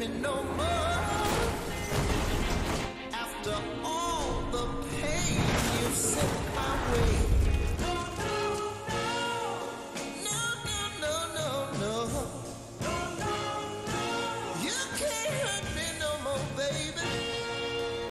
dreaming no more. After all.